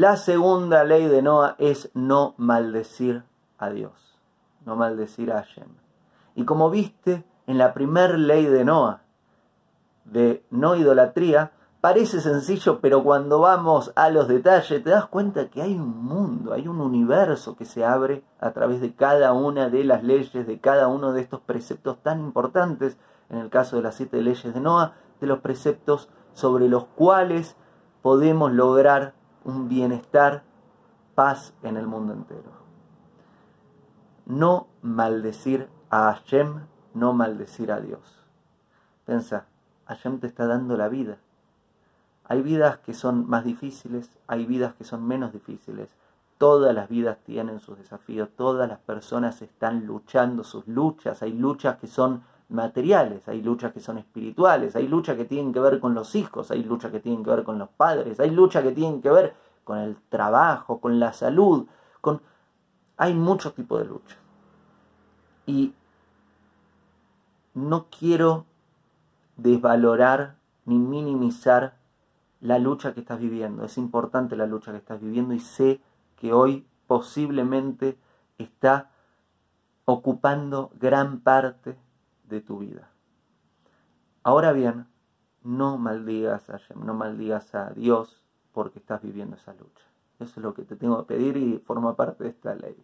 La segunda ley de Noah es no maldecir a Dios, no maldecir a Hashem. Y como viste en la primer ley de Noah, de no idolatría, parece sencillo, pero cuando vamos a los detalles te das cuenta que hay un mundo, hay un universo que se abre a través de cada una de las leyes, de cada uno de estos preceptos tan importantes, en el caso de las siete leyes de Noah, de los preceptos sobre los cuales podemos lograr un bienestar, paz en el mundo entero. No maldecir a Hashem, no maldecir a Dios. Pensa, Hashem te está dando la vida. Hay vidas que son más difíciles, hay vidas que son menos difíciles. Todas las vidas tienen sus desafíos, todas las personas están luchando sus luchas, hay luchas que son materiales, hay luchas que son espirituales, hay luchas que tienen que ver con los hijos, hay luchas que tienen que ver con los padres, hay luchas que tienen que ver con el trabajo, con la salud, con hay muchos tipos de luchas. Y no quiero desvalorar ni minimizar la lucha que estás viviendo. Es importante la lucha que estás viviendo y sé que hoy posiblemente está ocupando gran parte de tu vida. Ahora bien, no maldigas a no maldigas a Dios porque estás viviendo esa lucha. Eso es lo que te tengo que pedir y forma parte de esta ley.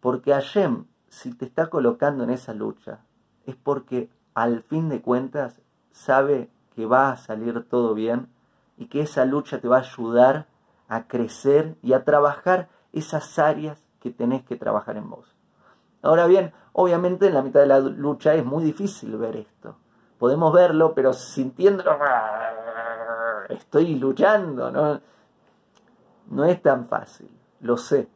Porque Hashem, si te está colocando en esa lucha, es porque al fin de cuentas sabe que va a salir todo bien y que esa lucha te va a ayudar a crecer y a trabajar esas áreas que tenés que trabajar en vos. Ahora bien, obviamente en la mitad de la lucha es muy difícil ver esto. Podemos verlo, pero sintiendo, estoy luchando, ¿no? No es tan fácil, lo sé.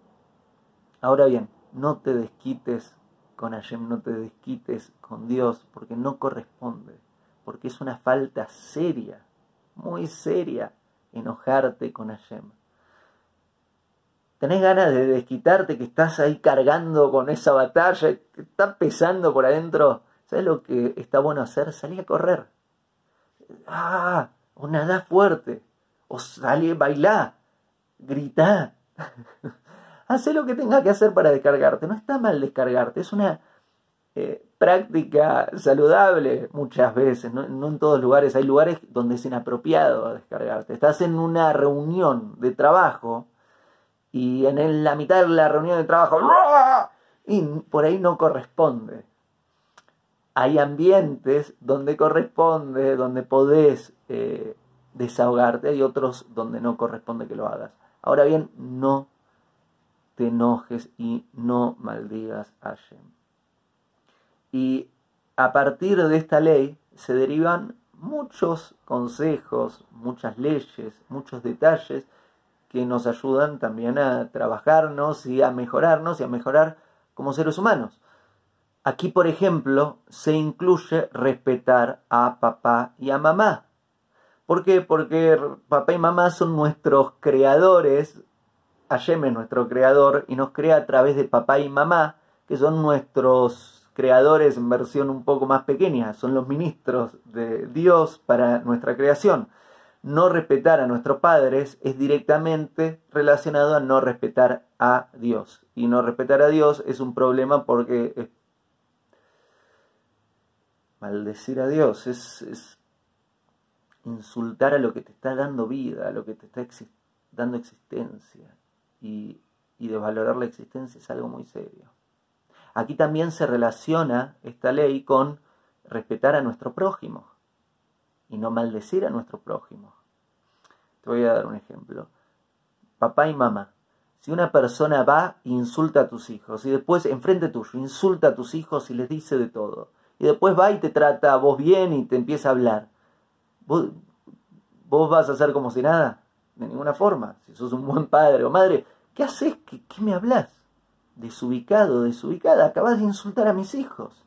Ahora bien, no te desquites con Hashem, no te desquites con Dios, porque no corresponde, porque es una falta seria, muy seria, enojarte con Hashem tenés ganas de desquitarte, que estás ahí cargando con esa batalla, que está pesando por adentro, ¿sabes lo que está bueno hacer? Salí a correr. Ah, o nada fuerte, o salí a bailar, grita. Haz lo que tengas que hacer para descargarte. No está mal descargarte, es una eh, práctica saludable muchas veces, no, no, en todos lugares. Hay lugares donde es inapropiado descargarte. Estás en una reunión de trabajo y en la mitad de la reunión de trabajo, y por ahí no corresponde. Hay ambientes donde corresponde, donde podés eh, desahogarte, hay otros donde no corresponde que lo hagas. Ahora bien, no te enojes y no maldigas a Hashem. Y a partir de esta ley se derivan muchos consejos, muchas leyes, muchos detalles que nos ayudan también a trabajarnos y a mejorarnos y a mejorar como seres humanos. Aquí, por ejemplo, se incluye respetar a papá y a mamá. ¿Por qué? Porque papá y mamá son nuestros creadores. Hashem es nuestro creador y nos crea a través de papá y mamá, que son nuestros creadores en versión un poco más pequeña, son los ministros de Dios para nuestra creación no respetar a nuestros padres es directamente relacionado a no respetar a Dios. Y no respetar a Dios es un problema porque maldecir a Dios es, insultar a lo que te está dando vida, a lo que te está dando existencia. Y, y desvalorar la existencia es algo muy serio. Aquí también se relaciona esta ley con respetar a nuestro prójimo y no maldecir a nuestro prójimo. Te voy a dar un ejemplo. Papá y mamá. Si una persona va e insulta a tus hijos y después enfrente tuyo insulta a tus hijos y les dice de todo, y después va y te trata a vos bien y te empieza a hablar, ¿vos, vas a hacer como si nada? De ninguna forma. Si sos un buen padre o madre, ¿qué haces? ¿Qué, qué me hablas? Desubicado, desubicada, acabas de insultar a mis hijos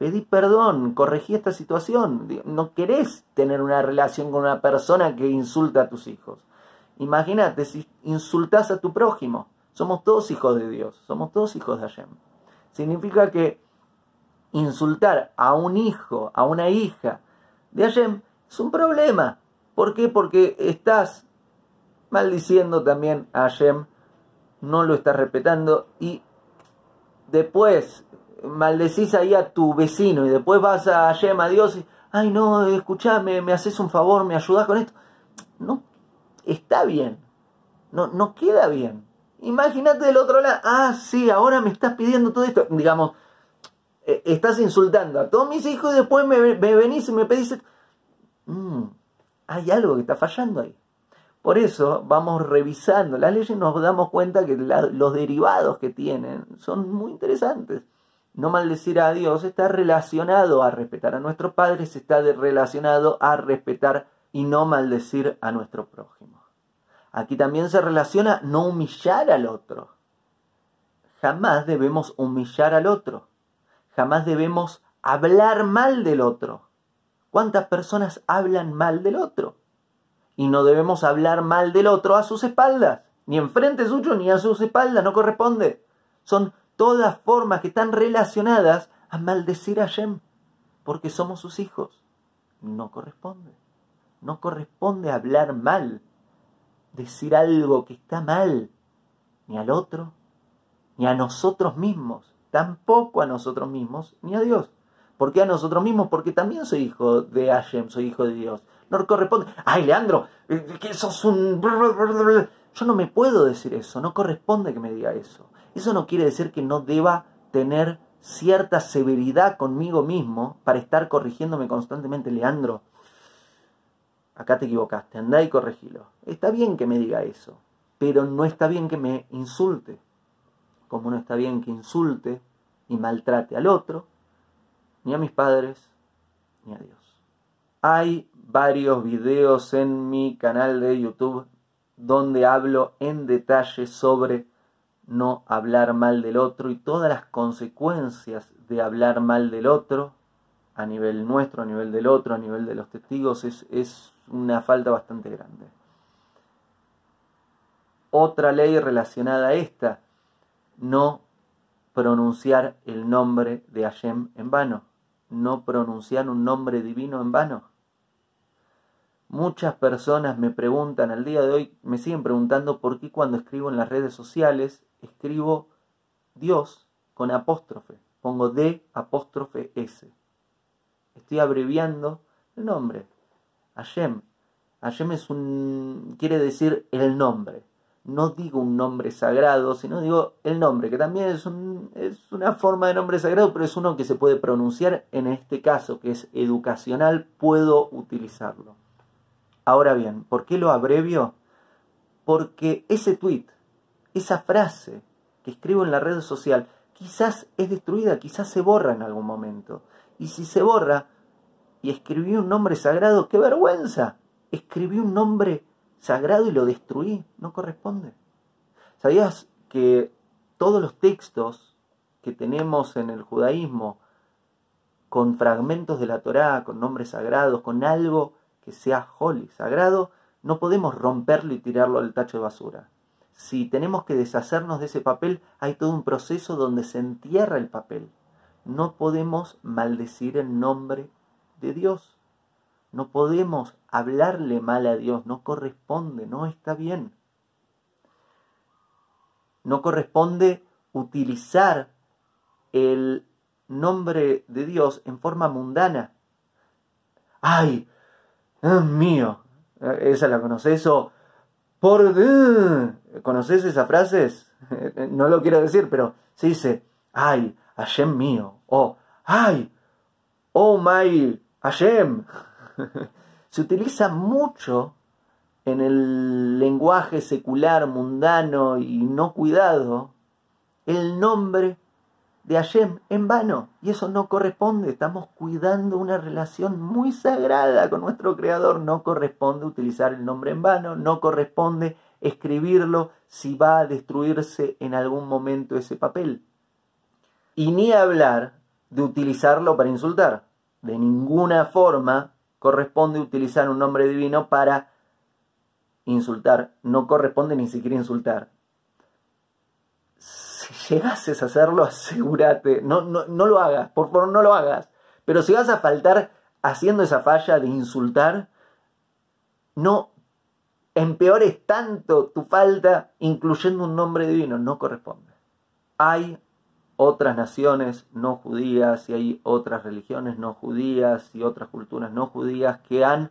pedí perdón, corregí esta situación. No querés tener una relación con una persona que insulta a tus hijos. Imagínate si insultás a tu prójimo. Somos todos hijos de Dios, somos todos hijos de Hashem. Significa que insultar a un hijo, a una hija de Hashem es un problema. ¿Por qué? Porque estás maldiciendo también a Hashem, no lo estás respetando y después maldecís ahí a tu vecino y después vas a Hashem, a Dios y, ay no, escuchame, me haces un favor, me ayudas con esto. No, está bien, no, no queda bien. Imagínate del otro lado, ah, sí, ahora me estás pidiendo todo esto. Digamos, eh, estás insultando a todos mis hijos y después me, venís y me pedís... Mm, hay algo que está fallando ahí. Por eso vamos revisando las leyes y nos damos cuenta que los derivados que tienen son muy interesantes. No maldecir a Dios está relacionado a respetar a nuestros padres, está relacionado a respetar y no maldecir a nuestro prójimo. Aquí también se relaciona no humillar al otro. Jamás debemos humillar al otro. Jamás debemos hablar mal del otro. ¿Cuántas personas hablan mal del otro? Y no debemos hablar mal del otro a sus espaldas, ni enfrente suyo ni a sus espaldas, no corresponde. Son todas formas que están relacionadas a maldecir a Shem, porque somos sus hijos. No corresponde. No corresponde hablar mal, decir algo que está mal, ni al otro, ni a nosotros mismos, tampoco a nosotros mismos, ni a Dios. ¿Por qué a nosotros mismos? Porque también soy hijo de Hashem, soy hijo de Dios. No corresponde. Ay, Leandro, eh, que sos un... Yo no me puedo decir eso, no corresponde que me diga eso. Eso no quiere decir que no deba tener cierta severidad conmigo mismo para estar corrigiéndome constantemente, Leandro. Acá te equivocaste, andá y corregilo. Está bien que me diga eso, pero no está bien que me insulte. Como no está bien que insulte y maltrate al otro, ni a mis padres, ni a Dios. Hay varios videos en mi canal de YouTube donde hablo en detalle sobre no hablar mal del otro y todas las consecuencias de hablar mal del otro a nivel nuestro, a nivel del otro, a nivel de los testigos, es, es una falta bastante grande. Otra ley relacionada a esta, no pronunciar el nombre de Hashem en vano no pronunciar un nombre divino en vano? Muchas personas me preguntan al día de hoy, me siguen preguntando por qué cuando escribo en las redes sociales escribo Dios con apóstrofe, pongo D apóstrofe S. Estoy abreviando el nombre. Hashem. Hashem es un quiere decir el nombre no digo un nombre sagrado, sino digo el nombre, que también es, es, una forma de nombre sagrado, pero es uno que se puede pronunciar en este caso, que es educacional, puedo utilizarlo. Ahora bien, ¿por qué lo abrevio? Porque ese tweet, esa frase que escribo en la red social, quizás es destruida, quizás se borra en algún momento. Y si se borra y escribí un nombre sagrado, ¡qué vergüenza! Escribí un nombre sagrado y lo destruí. No corresponde. ¿Sabías que todos los textos que tenemos en el judaísmo, con fragmentos de la Torá, con nombres sagrados, con algo que sea holy, sagrado, no podemos romperlo y tirarlo al tacho de basura. Si tenemos que deshacernos de ese papel, hay todo un proceso donde se entierra el papel. No podemos maldecir el nombre de Dios. No podemos hablarle mal a Dios, no corresponde, no está bien. No corresponde utilizar el nombre de Dios en forma mundana. ¡Ay! ¡Es mío! ¿Esa la conoces? O por... ¿Conoces esas frases? No lo quiero decir, pero se dice, ¡ay! Hashem mío. O ¡ay! ¡Oh my Hashem! se utiliza mucho en el lenguaje secular, mundano y no cuidado el nombre de Hashem en vano. Y eso no corresponde. Estamos cuidando una relación muy sagrada con nuestro Creador. No corresponde utilizar el nombre en vano. No corresponde escribirlo si va a destruirse en algún momento ese papel. Y ni hablar de utilizarlo para insultar. De ninguna forma corresponde utilizar un nombre divino para insultar. No corresponde ni siquiera insultar. Llegases a hacerlo, asegúrate. No, no, no lo hagas, por favor, no lo hagas. Pero si vas a faltar haciendo esa falla de insultar, no empeores tanto tu falta incluyendo un nombre divino. No corresponde. Hay otras naciones no judías y hay otras religiones no judías y otras culturas no judías que han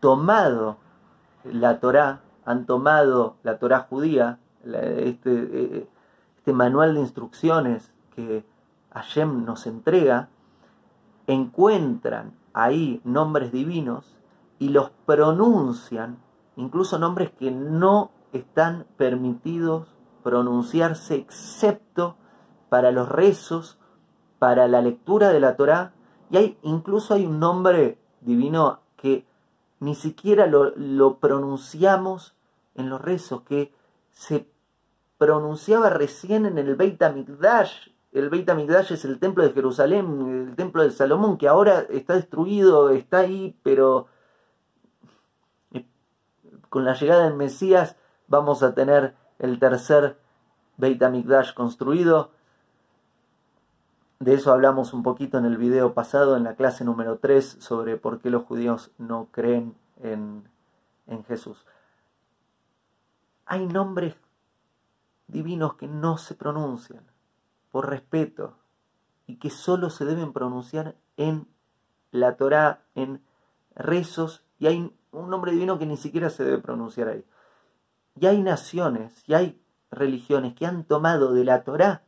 tomado la Torá, han tomado la Torá judía, este, eh, este manual de instrucciones que Hashem nos entrega, encuentran ahí nombres divinos y los pronuncian, incluso nombres que no están permitidos pronunciarse excepto para los rezos, para la lectura de la Torá, y hay, incluso hay un nombre divino que ni siquiera lo, lo pronunciamos en los rezos, que se pronunciaba recién en el Beit HaMikdash, el Beit HaMikdash es el templo de Jerusalén, el templo de Salomón, que ahora está destruido, está ahí, pero eh, con la llegada del Mesías vamos a tener el tercer Beit HaMikdash construido. De eso hablamos un poquito en el video pasado, en la clase número 3, sobre por qué los judíos no creen en, en Jesús. Hay nombres divinos que no se pronuncian por respeto y que solo se deben pronunciar en la Torá, en rezos, y hay un nombre divino que ni siquiera se debe pronunciar ahí. Y hay naciones, y hay religiones que han tomado de la Torá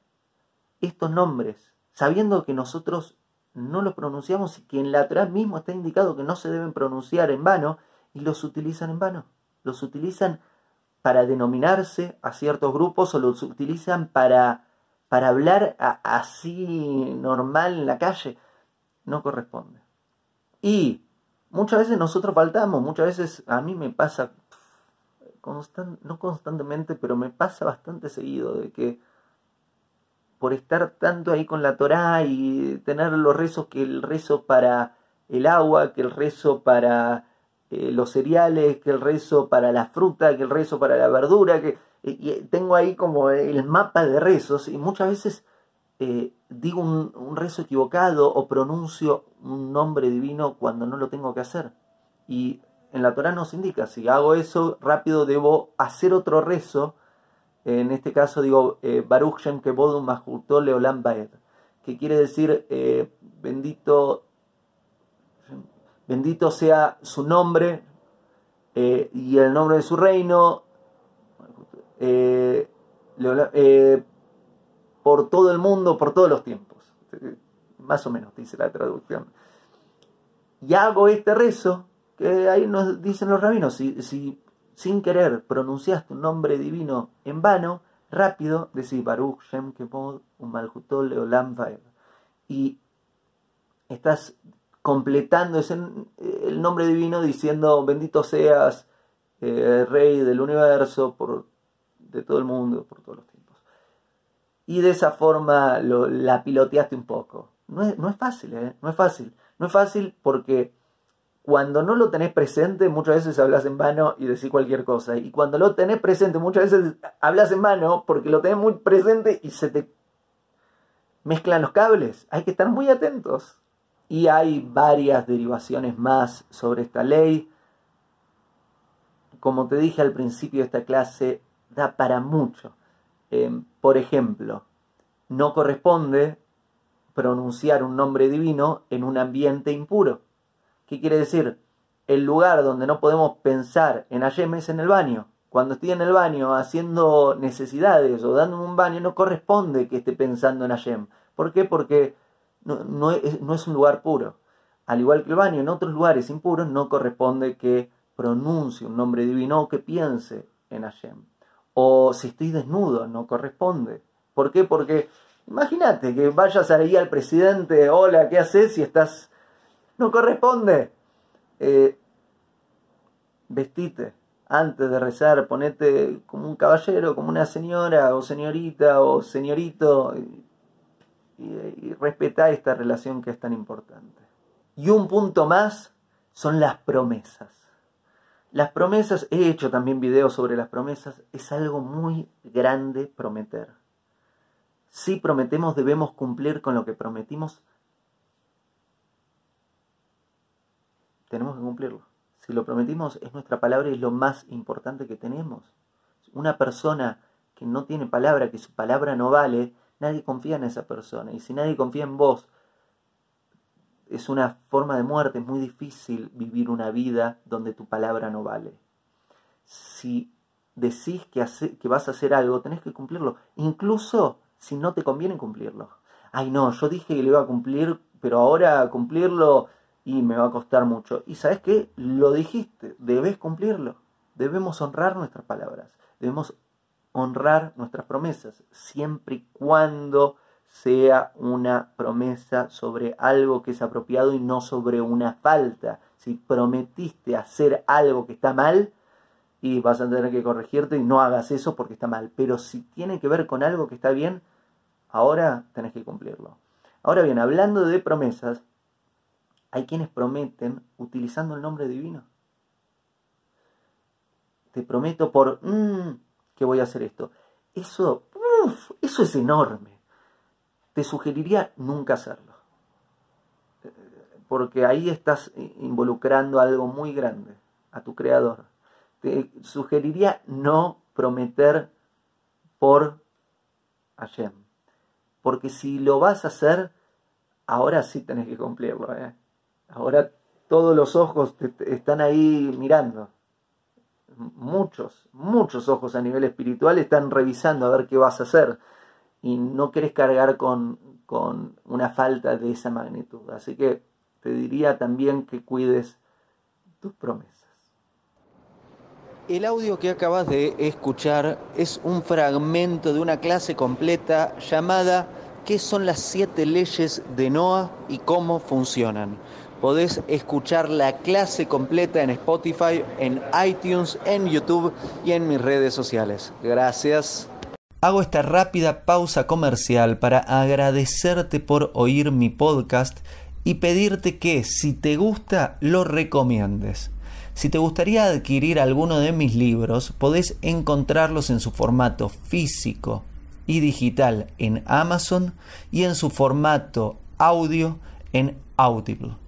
estos nombres, sabiendo que nosotros no los pronunciamos y que en la Torá mismo está indicado que no se deben pronunciar en vano, y los utilizan en vano. Los utilizan para denominarse a ciertos grupos o los utilizan para para hablar así normal en la calle, no corresponde. Y muchas veces nosotros faltamos, muchas veces a mí me pasa, no constantemente, pero me pasa bastante seguido de que por estar tanto ahí con la Torá y tener los rezos, que el rezo para el agua, que el rezo para eh, los cereales, que el rezo para la fruta, que el rezo para la verdura, que tengo ahí como el mapa de rezos y muchas veces eh, digo un, rezo equivocado o pronuncio un nombre divino cuando no lo tengo que hacer. Y en la Torah nos indica, si hago eso rápido debo hacer otro rezo, en este caso digo eh, Baruch Shem Kebodum Leolam Baed, que quiere decir eh, bendito, bendito sea su nombre y el nombre de su reino eh, eh, por todo el mundo, por todos los tiempos. Más o menos dice la traducción. Y hago este rezo, que ahí nos dicen los rabinos, si, si sin querer pronunciaste un nombre divino en vano, rápido decís Baruch Shem Kemod Umalhutol Leolam Y estás completando ese, el nombre divino diciendo bendito seas, eh, Rey del universo, por de todo el mundo por todos los tiempos. Y de esa forma lo, la piloteaste un poco. No es, no es fácil, ¿eh? No es fácil. No es fácil porque cuando no lo tenés presente, muchas veces hablas en vano y decís cualquier cosa. Y cuando lo tenés presente, muchas veces hablas en vano porque lo tenés muy presente y se te mezclan los cables. Hay que estar muy atentos. Y hay varias derivaciones más sobre esta ley. Como te dije al principio esta clase, da para mucho. Em, por ejemplo, no corresponde pronunciar un nombre divino en un ambiente impuro. ¿Qué quiere decir? El lugar donde no podemos pensar en Hashem es en el baño. Cuando estoy en el baño haciendo necesidades o dándome un baño, no corresponde que esté pensando en Hashem. ¿Por qué? Porque no, no, es, no es un lugar puro. Al igual que el baño, en otros lugares impuros no corresponde que pronuncie un nombre divino o que piense en Hashem o si estoy desnudo, no corresponde. ¿Por qué? Porque imagínate que vayas ahí al presidente, hola, ¿qué haces si estás... No corresponde. Eh, vestite antes de rezar, ponete como un caballero, como una señora o señorita o señorito y, y, respeta esta relación que es tan importante. Y un punto más son las promesas. Las promesas, he hecho también videos sobre las promesas, es algo muy grande prometer. Si prometemos debemos cumplir con lo que prometimos. Tenemos que cumplirlo. Si lo prometimos, es nuestra palabra y es lo más importante que tenemos. Una persona que no tiene palabra, que su palabra no vale, nadie confía en esa persona. Y si nadie confía en vos, es una forma de muerte, es muy difícil vivir una vida donde tu palabra no vale. Si decís que, que vas a hacer algo, tenés que cumplirlo, incluso si no te conviene cumplirlo. Ay, no, yo dije que lo iba a cumplir, pero ahora cumplirlo y me va a costar mucho. Y sabes qué, lo dijiste, debes cumplirlo. Debemos honrar nuestras palabras, debemos honrar nuestras promesas, siempre y cuando sea una promesa sobre algo que es apropiado y no sobre una falta. Si prometiste hacer algo que está mal, y vas a tener que corregirte y no hagas eso porque está mal. Pero si tiene que ver con algo que está bien, ahora tenés que cumplirlo. Ahora bien, hablando de promesas, hay quienes prometen utilizando el nombre divino. Te prometo por mm, que voy a hacer esto. Eso, eso es enorme te sugeriría nunca hacerlo. Porque ahí estás involucrando algo muy grande, a tu creador. Te sugeriría no prometer por Hashem. Porque si lo vas a hacer, ahora sí tenés que cumplirlo. ¿eh? Ahora todos los ojos te están ahí mirando. Muchos, muchos ojos a nivel espiritual están revisando a ver qué vas a hacer y no querés cargar con, una falta de esa magnitud. Así que te diría también que cuides tus promesas. El audio que acabas de escuchar es un fragmento de una clase completa llamada ¿Qué son las siete leyes de Noah y cómo funcionan? Podés escuchar la clase completa en Spotify, en iTunes, en YouTube y en mis redes sociales. Gracias. Hago esta rápida pausa comercial para agradecerte por oír mi podcast y pedirte que si te gusta lo recomiendes. Si te gustaría adquirir alguno de mis libros, podés encontrarlos en su formato físico y digital en Amazon y en su formato audio en Audible.